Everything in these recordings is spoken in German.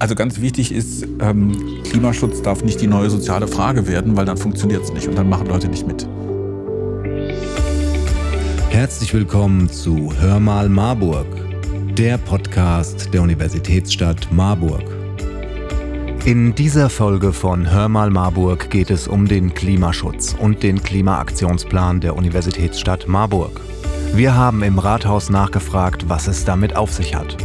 Also ganz wichtig ist, ähm, Klimaschutz darf nicht die neue soziale Frage werden, weil dann funktioniert es nicht und dann machen Leute nicht mit. Herzlich willkommen zu Hör mal Marburg, der Podcast der Universitätsstadt Marburg. In dieser Folge von Hör mal Marburg geht es um den Klimaschutz und den Klimaaktionsplan der Universitätsstadt Marburg. Wir haben im Rathaus nachgefragt, was es damit auf sich hat.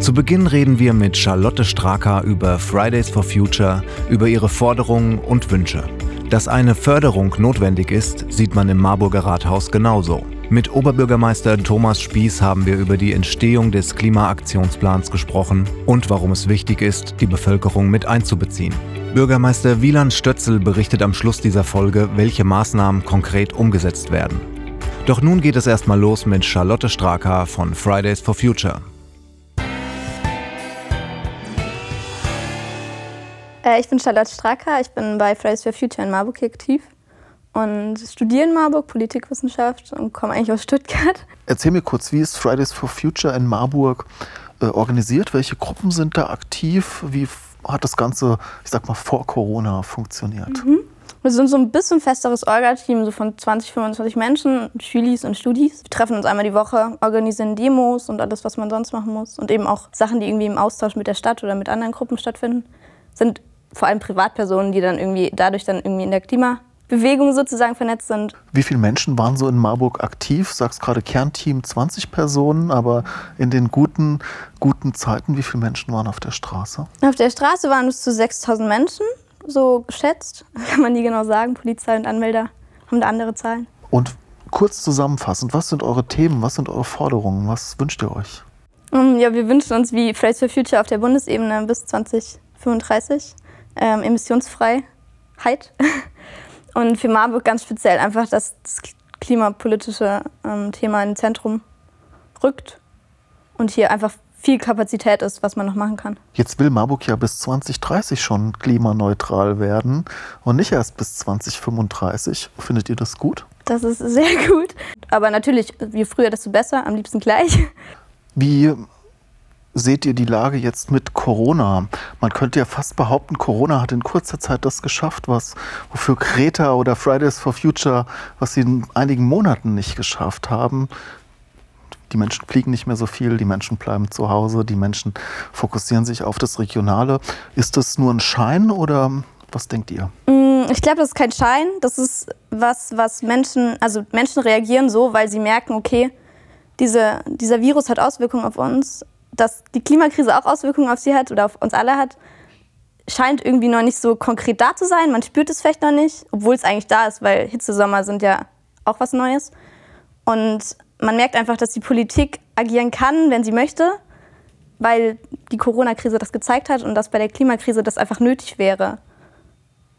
Zu Beginn reden wir mit Charlotte Straker über Fridays for Future, über ihre Forderungen und Wünsche. Dass eine Förderung notwendig ist, sieht man im Marburger Rathaus genauso. Mit Oberbürgermeister Thomas Spieß haben wir über die Entstehung des Klimaaktionsplans gesprochen und warum es wichtig ist, die Bevölkerung mit einzubeziehen. Bürgermeister Wieland Stötzel berichtet am Schluss dieser Folge, welche Maßnahmen konkret umgesetzt werden. Doch nun geht es erstmal los mit Charlotte Straker von Fridays for Future. Ich bin Charlotte Stracker, ich bin bei Fridays for Future in Marburg aktiv und studiere in Marburg Politikwissenschaft und komme eigentlich aus Stuttgart. Erzähl mir kurz, wie ist Fridays for Future in Marburg äh, organisiert? Welche Gruppen sind da aktiv? Wie hat das Ganze, ich sag mal, vor Corona funktioniert? Mhm. Wir sind so ein bisschen festeres Orga-Team, so von 20, 25 Menschen, Schülis und Studis. Wir treffen uns einmal die Woche, organisieren Demos und alles, was man sonst machen muss. Und eben auch Sachen, die irgendwie im Austausch mit der Stadt oder mit anderen Gruppen stattfinden. Sind vor allem Privatpersonen, die dann irgendwie dadurch dann irgendwie in der Klimabewegung sozusagen vernetzt sind. Wie viele Menschen waren so in Marburg aktiv? Sagst gerade Kernteam 20 Personen, aber in den guten, guten Zeiten, wie viele Menschen waren auf der Straße? Auf der Straße waren es zu 6000 Menschen, so geschätzt. Kann man nie genau sagen. Polizei und Anmelder haben da andere Zahlen. Und kurz zusammenfassend, was sind eure Themen, was sind eure Forderungen, was wünscht ihr euch? Ja, wir wünschen uns wie Fridays for Future auf der Bundesebene bis 2035 ähm, Emissionsfreiheit. Und für Marburg ganz speziell einfach, dass das klimapolitische ähm, Thema ins Zentrum rückt und hier einfach viel Kapazität ist, was man noch machen kann. Jetzt will Marburg ja bis 2030 schon klimaneutral werden und nicht erst bis 2035. Findet ihr das gut? Das ist sehr gut. Aber natürlich, je früher, desto besser, am liebsten gleich. Wie seht ihr die Lage jetzt mit Corona? Man könnte ja fast behaupten, Corona hat in kurzer Zeit das geschafft, was wofür Greta oder Fridays for Future, was sie in einigen Monaten nicht geschafft haben. Die Menschen fliegen nicht mehr so viel, die Menschen bleiben zu Hause, die Menschen fokussieren sich auf das Regionale. Ist das nur ein Schein oder was denkt ihr? Mm, ich glaube, das ist kein Schein. Das ist was, was Menschen, also Menschen reagieren so, weil sie merken, okay, diese, dieser Virus hat Auswirkungen auf uns dass die Klimakrise auch Auswirkungen auf sie hat oder auf uns alle hat, scheint irgendwie noch nicht so konkret da zu sein. Man spürt es vielleicht noch nicht, obwohl es eigentlich da ist, weil Hitzesommer sind ja auch was Neues. Und man merkt einfach, dass die Politik agieren kann, wenn sie möchte, weil die Corona-Krise das gezeigt hat und dass bei der Klimakrise das einfach nötig wäre.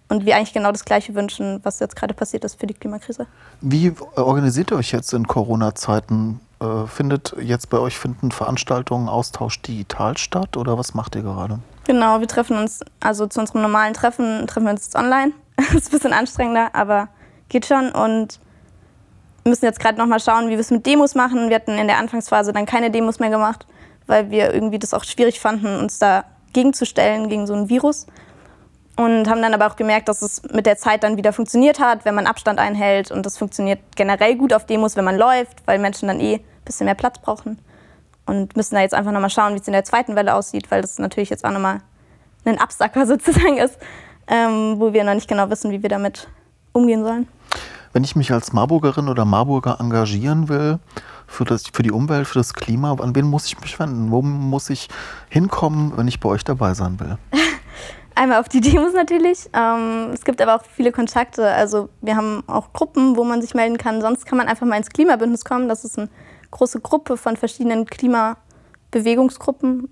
Und wir eigentlich genau das Gleiche wünschen, was jetzt gerade passiert ist für die Klimakrise. Wie organisiert ihr euch jetzt in Corona-Zeiten? Äh, findet jetzt bei euch finden Veranstaltungen, Austausch digital statt oder was macht ihr gerade? Genau, wir treffen uns, also zu unserem normalen Treffen treffen wir uns jetzt online. ist ein bisschen anstrengender, aber geht schon und müssen jetzt gerade nochmal schauen, wie wir es mit Demos machen. Wir hatten in der Anfangsphase dann keine Demos mehr gemacht, weil wir irgendwie das auch schwierig fanden, uns da gegenzustellen gegen so ein Virus. Und haben dann aber auch gemerkt, dass es mit der Zeit dann wieder funktioniert hat, wenn man Abstand einhält. Und das funktioniert generell gut auf Demos, wenn man läuft, weil Menschen dann eh bisschen mehr Platz brauchen. Und müssen da jetzt einfach nochmal schauen, wie es in der zweiten Welle aussieht, weil das natürlich jetzt auch nochmal ein Absacker sozusagen ist, ähm, wo wir noch nicht genau wissen, wie wir damit umgehen sollen. Wenn ich mich als Marburgerin oder Marburger engagieren will für, das, für die Umwelt, für das Klima, an wen muss ich mich wenden? Wo muss ich hinkommen, wenn ich bei euch dabei sein will? Einmal auf die Demos natürlich. Ähm, es gibt aber auch viele Kontakte. Also wir haben auch Gruppen, wo man sich melden kann. Sonst kann man einfach mal ins Klimabündnis kommen. Das ist ein große Gruppe von verschiedenen Klimabewegungsgruppen.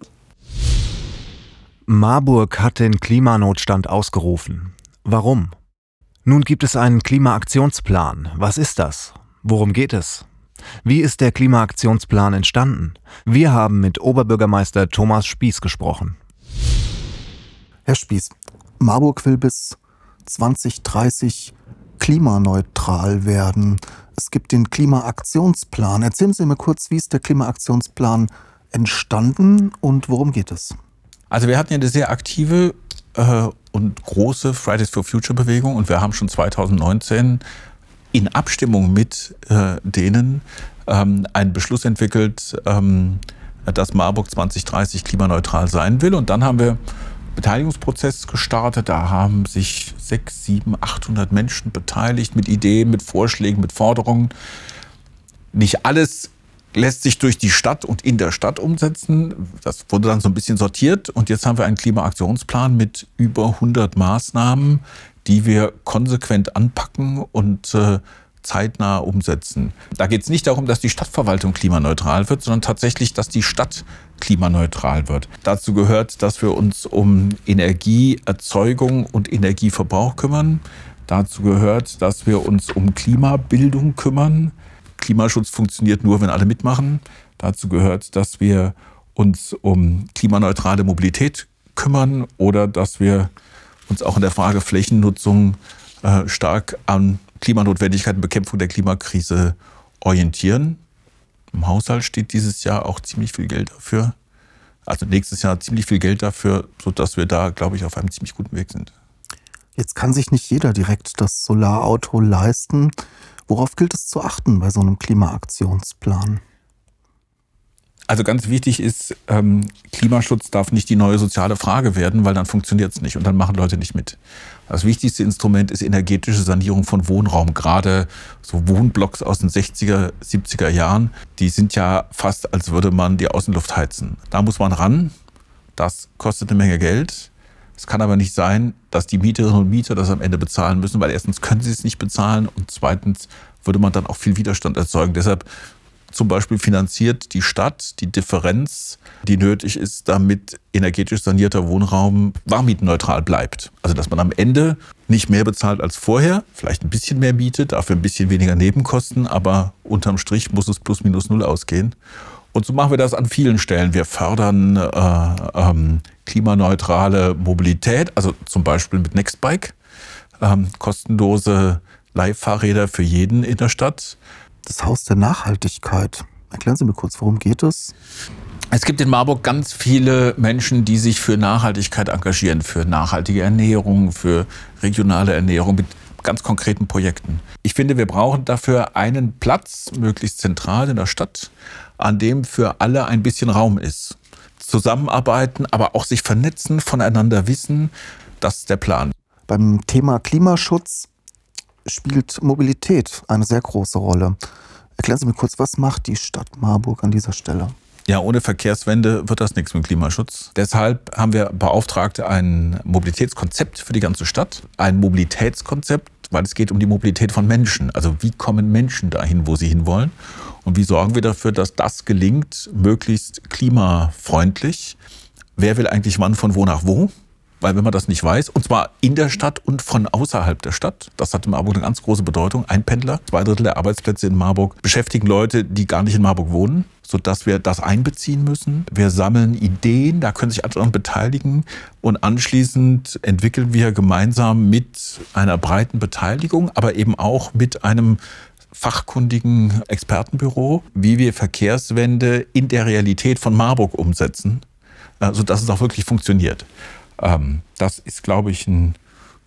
Marburg hat den Klimanotstand ausgerufen. Warum? Nun gibt es einen Klimaaktionsplan. Was ist das? Worum geht es? Wie ist der Klimaaktionsplan entstanden? Wir haben mit Oberbürgermeister Thomas Spieß gesprochen. Herr Spieß, Marburg will bis 2030 klimaneutral werden. Es gibt den Klimaaktionsplan. Erzählen Sie mir kurz, wie ist der Klimaaktionsplan entstanden und worum geht es? Also wir hatten ja eine sehr aktive äh, und große Fridays for Future Bewegung und wir haben schon 2019 in Abstimmung mit äh, denen ähm, einen Beschluss entwickelt, ähm, dass Marburg 2030 klimaneutral sein will. Und dann haben wir Beteiligungsprozess gestartet. Da haben sich sechs, sieben, 800 Menschen beteiligt mit Ideen, mit Vorschlägen, mit Forderungen. Nicht alles lässt sich durch die Stadt und in der Stadt umsetzen. Das wurde dann so ein bisschen sortiert. Und jetzt haben wir einen Klimaaktionsplan mit über 100 Maßnahmen, die wir konsequent anpacken und äh, zeitnah umsetzen. Da geht es nicht darum, dass die Stadtverwaltung klimaneutral wird, sondern tatsächlich, dass die Stadt klimaneutral wird. Dazu gehört, dass wir uns um Energieerzeugung und Energieverbrauch kümmern. Dazu gehört, dass wir uns um Klimabildung kümmern. Klimaschutz funktioniert nur, wenn alle mitmachen. Dazu gehört, dass wir uns um klimaneutrale Mobilität kümmern oder dass wir uns auch in der Frage Flächennutzung äh, stark an Klimanotwendigkeit und Bekämpfung der Klimakrise orientieren. Im Haushalt steht dieses Jahr auch ziemlich viel Geld dafür. Also nächstes Jahr ziemlich viel Geld dafür, sodass wir da, glaube ich, auf einem ziemlich guten Weg sind. Jetzt kann sich nicht jeder direkt das Solarauto leisten. Worauf gilt es zu achten bei so einem Klimaaktionsplan? Also ganz wichtig ist, ähm, Klimaschutz darf nicht die neue soziale Frage werden, weil dann funktioniert es nicht und dann machen Leute nicht mit. Das wichtigste Instrument ist energetische Sanierung von Wohnraum. Gerade so Wohnblocks aus den 60er, 70er Jahren, die sind ja fast, als würde man die Außenluft heizen. Da muss man ran. Das kostet eine Menge Geld. Es kann aber nicht sein, dass die Mieterinnen und Mieter das am Ende bezahlen müssen, weil erstens können sie es nicht bezahlen und zweitens würde man dann auch viel Widerstand erzeugen. Deshalb zum Beispiel finanziert die Stadt die Differenz, die nötig ist, damit energetisch sanierter Wohnraum warmmietneutral bleibt. Also dass man am Ende nicht mehr bezahlt als vorher, vielleicht ein bisschen mehr Miete, dafür ein bisschen weniger Nebenkosten, aber unterm Strich muss es plus minus null ausgehen. Und so machen wir das an vielen Stellen. Wir fördern äh, ähm, klimaneutrale Mobilität, also zum Beispiel mit Nextbike, ähm, kostenlose Leihfahrräder für jeden in der Stadt das Haus der Nachhaltigkeit. Erklären Sie mir kurz, worum geht es? Es gibt in Marburg ganz viele Menschen, die sich für Nachhaltigkeit engagieren, für nachhaltige Ernährung, für regionale Ernährung mit ganz konkreten Projekten. Ich finde, wir brauchen dafür einen Platz, möglichst zentral in der Stadt, an dem für alle ein bisschen Raum ist. Zusammenarbeiten, aber auch sich vernetzen, voneinander wissen, das ist der Plan. Beim Thema Klimaschutz spielt Mobilität eine sehr große Rolle. Erklären Sie mir kurz, was macht die Stadt Marburg an dieser Stelle? Ja, ohne Verkehrswende wird das nichts mit Klimaschutz. Deshalb haben wir beauftragt ein Mobilitätskonzept für die ganze Stadt. Ein Mobilitätskonzept, weil es geht um die Mobilität von Menschen. Also wie kommen Menschen dahin, wo sie hinwollen? Und wie sorgen wir dafür, dass das gelingt, möglichst klimafreundlich? Wer will eigentlich wann von wo nach wo? Weil wenn man das nicht weiß, und zwar in der Stadt und von außerhalb der Stadt, das hat in Marburg eine ganz große Bedeutung. Ein Pendler, zwei Drittel der Arbeitsplätze in Marburg beschäftigen Leute, die gar nicht in Marburg wohnen, sodass wir das einbeziehen müssen. Wir sammeln Ideen, da können sich daran beteiligen und anschließend entwickeln wir gemeinsam mit einer breiten Beteiligung, aber eben auch mit einem fachkundigen Expertenbüro, wie wir Verkehrswende in der Realität von Marburg umsetzen, äh, sodass es auch wirklich funktioniert. Ähm, das ist, glaube ich, ein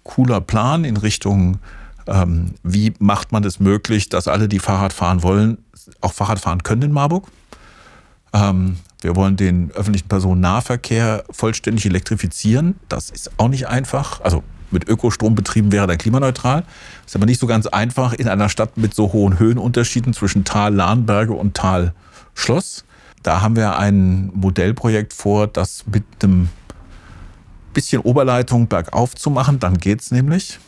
cooler Plan in Richtung, ähm, wie macht man es möglich, dass alle, die Fahrrad fahren wollen, auch Fahrrad fahren können in Marburg. Ähm, wir wollen den öffentlichen Personennahverkehr vollständig elektrifizieren. Das ist auch nicht einfach. Also mit Ökostrom betrieben wäre dann klimaneutral. Ist aber nicht so ganz einfach in einer Stadt mit so hohen Höhenunterschieden zwischen Tal Lahnberge und Tal Schloss. Da haben wir ein Modellprojekt vor, das mit einem bisschen Oberleitung bergauf zu machen, dann geht es nämlich.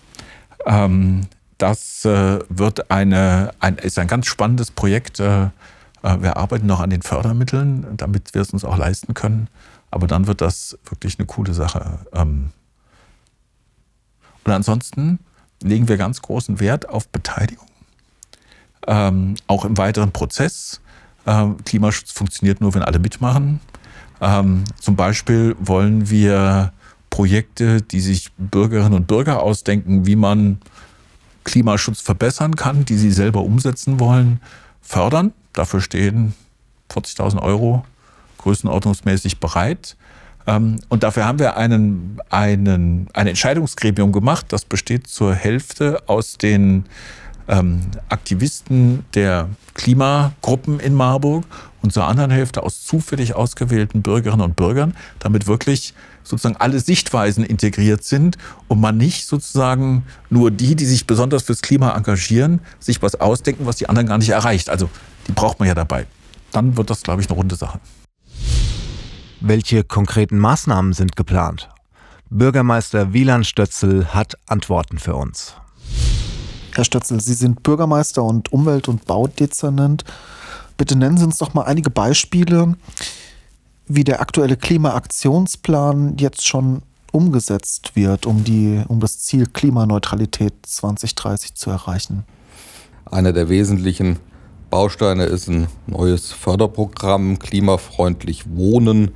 Ähm, das äh, wird eine, ein, ist ein ganz spannendes Projekt. Äh, äh, wir arbeiten noch an den Fördermitteln, damit wir es uns auch leisten können. Aber dann wird das wirklich eine coole Sache. Ähm, und ansonsten legen wir ganz großen Wert auf Beteiligung, ähm, auch im weiteren Prozess. Ähm, Klimaschutz funktioniert nur, wenn alle mitmachen. Ähm, zum Beispiel wollen wir Projekte, die sich Bürgerinnen und Bürger ausdenken, wie man Klimaschutz verbessern kann, die sie selber umsetzen wollen, fördern. Dafür stehen 40.000 Euro größenordnungsmäßig bereit. Ähm, und dafür haben wir einen, einen, ein Entscheidungsgremium gemacht, das besteht zur Hälfte aus den ähm, Aktivisten der Klimagruppen in Marburg und zur anderen Hälfte aus zufällig ausgewählten Bürgerinnen und Bürgern, damit wirklich sozusagen alle Sichtweisen integriert sind und man nicht sozusagen nur die, die sich besonders fürs Klima engagieren, sich was ausdenken, was die anderen gar nicht erreicht. Also die braucht man ja dabei. Dann wird das, glaube ich, eine runde Sache. Welche konkreten Maßnahmen sind geplant? Bürgermeister Wieland Stötzel hat Antworten für uns. Herr Stötzel, Sie sind Bürgermeister und Umwelt- und Baudezernent. Bitte nennen Sie uns doch mal einige Beispiele, wie der aktuelle Klimaaktionsplan jetzt schon umgesetzt wird, um, die, um das Ziel Klimaneutralität 2030 zu erreichen. Einer der wesentlichen Bausteine ist ein neues Förderprogramm Klimafreundlich Wohnen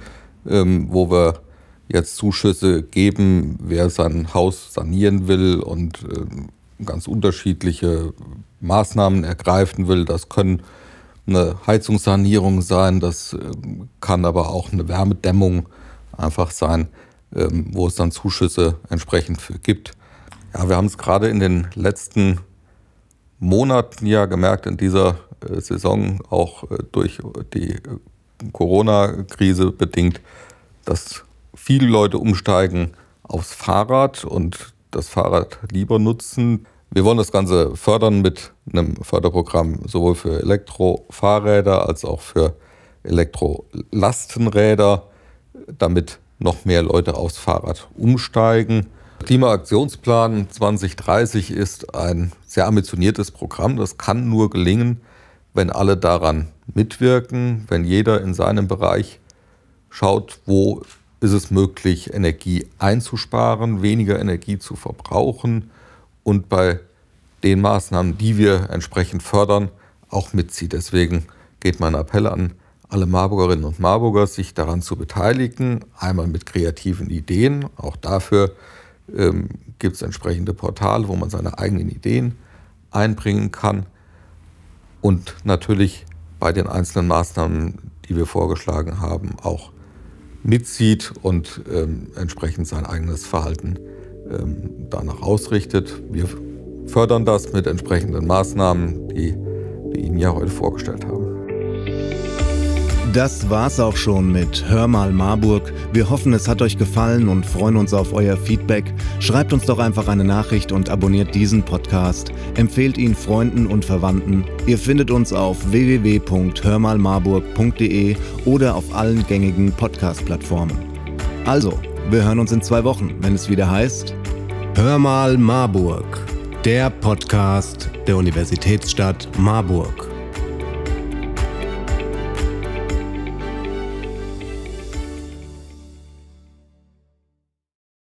ähm, wo wir jetzt Zuschüsse geben, wer sein Haus sanieren will und äh, ganz unterschiedliche Maßnahmen ergreifen will. Das können eine Heizungssanierung sein, das äh, kann aber auch eine Wärmedämmung einfach sein, ähm, wo es dann Zuschüsse entsprechend gibt. Ja, wir haben es gerade in den letzten Monaten ja gemerkt, in dieser äh, Saison auch äh, durch die Corona-Krise bedingt, dass viele Leute umsteigen aufs Fahrrad und das Fahrrad lieber nutzen. Wir wollen das Ganze fördern mit einem Förderprogramm sowohl für Elektrofahrräder als auch für Elektrolastenräder, damit noch mehr Leute aufs Fahrrad umsteigen. Klimaaktionsplan 2030 ist ein sehr ambitioniertes Programm. Das kann nur gelingen, wenn alle daran mitwirken, wenn jeder in seinem Bereich schaut, wo ist es möglich, Energie einzusparen, weniger Energie zu verbrauchen und bei den Maßnahmen, die wir entsprechend fördern, auch mitzieht. Deswegen geht mein Appell an alle Marburgerinnen und Marburger, sich daran zu beteiligen, einmal mit kreativen Ideen. Auch dafür ähm, gibt es entsprechende Portale, wo man seine eigenen Ideen einbringen kann. Und natürlich bei den einzelnen Maßnahmen, die wir vorgeschlagen haben, auch mitzieht und ähm, entsprechend sein eigenes Verhalten danach ausrichtet. Wir fördern das mit entsprechenden Maßnahmen, die wir Ihnen ja heute vorgestellt haben. Das war's auch schon mit Hör mal Marburg. Wir hoffen, es hat euch gefallen und freuen uns auf euer Feedback. Schreibt uns doch einfach eine Nachricht und abonniert diesen Podcast. Empfehlt ihn Freunden und Verwandten. Ihr findet uns auf www.hörmalmarburg.de oder auf allen gängigen Podcast-Plattformen. Also, wir hören uns in zwei Wochen, wenn es wieder heißt Hör mal Marburg, der Podcast der Universitätsstadt Marburg.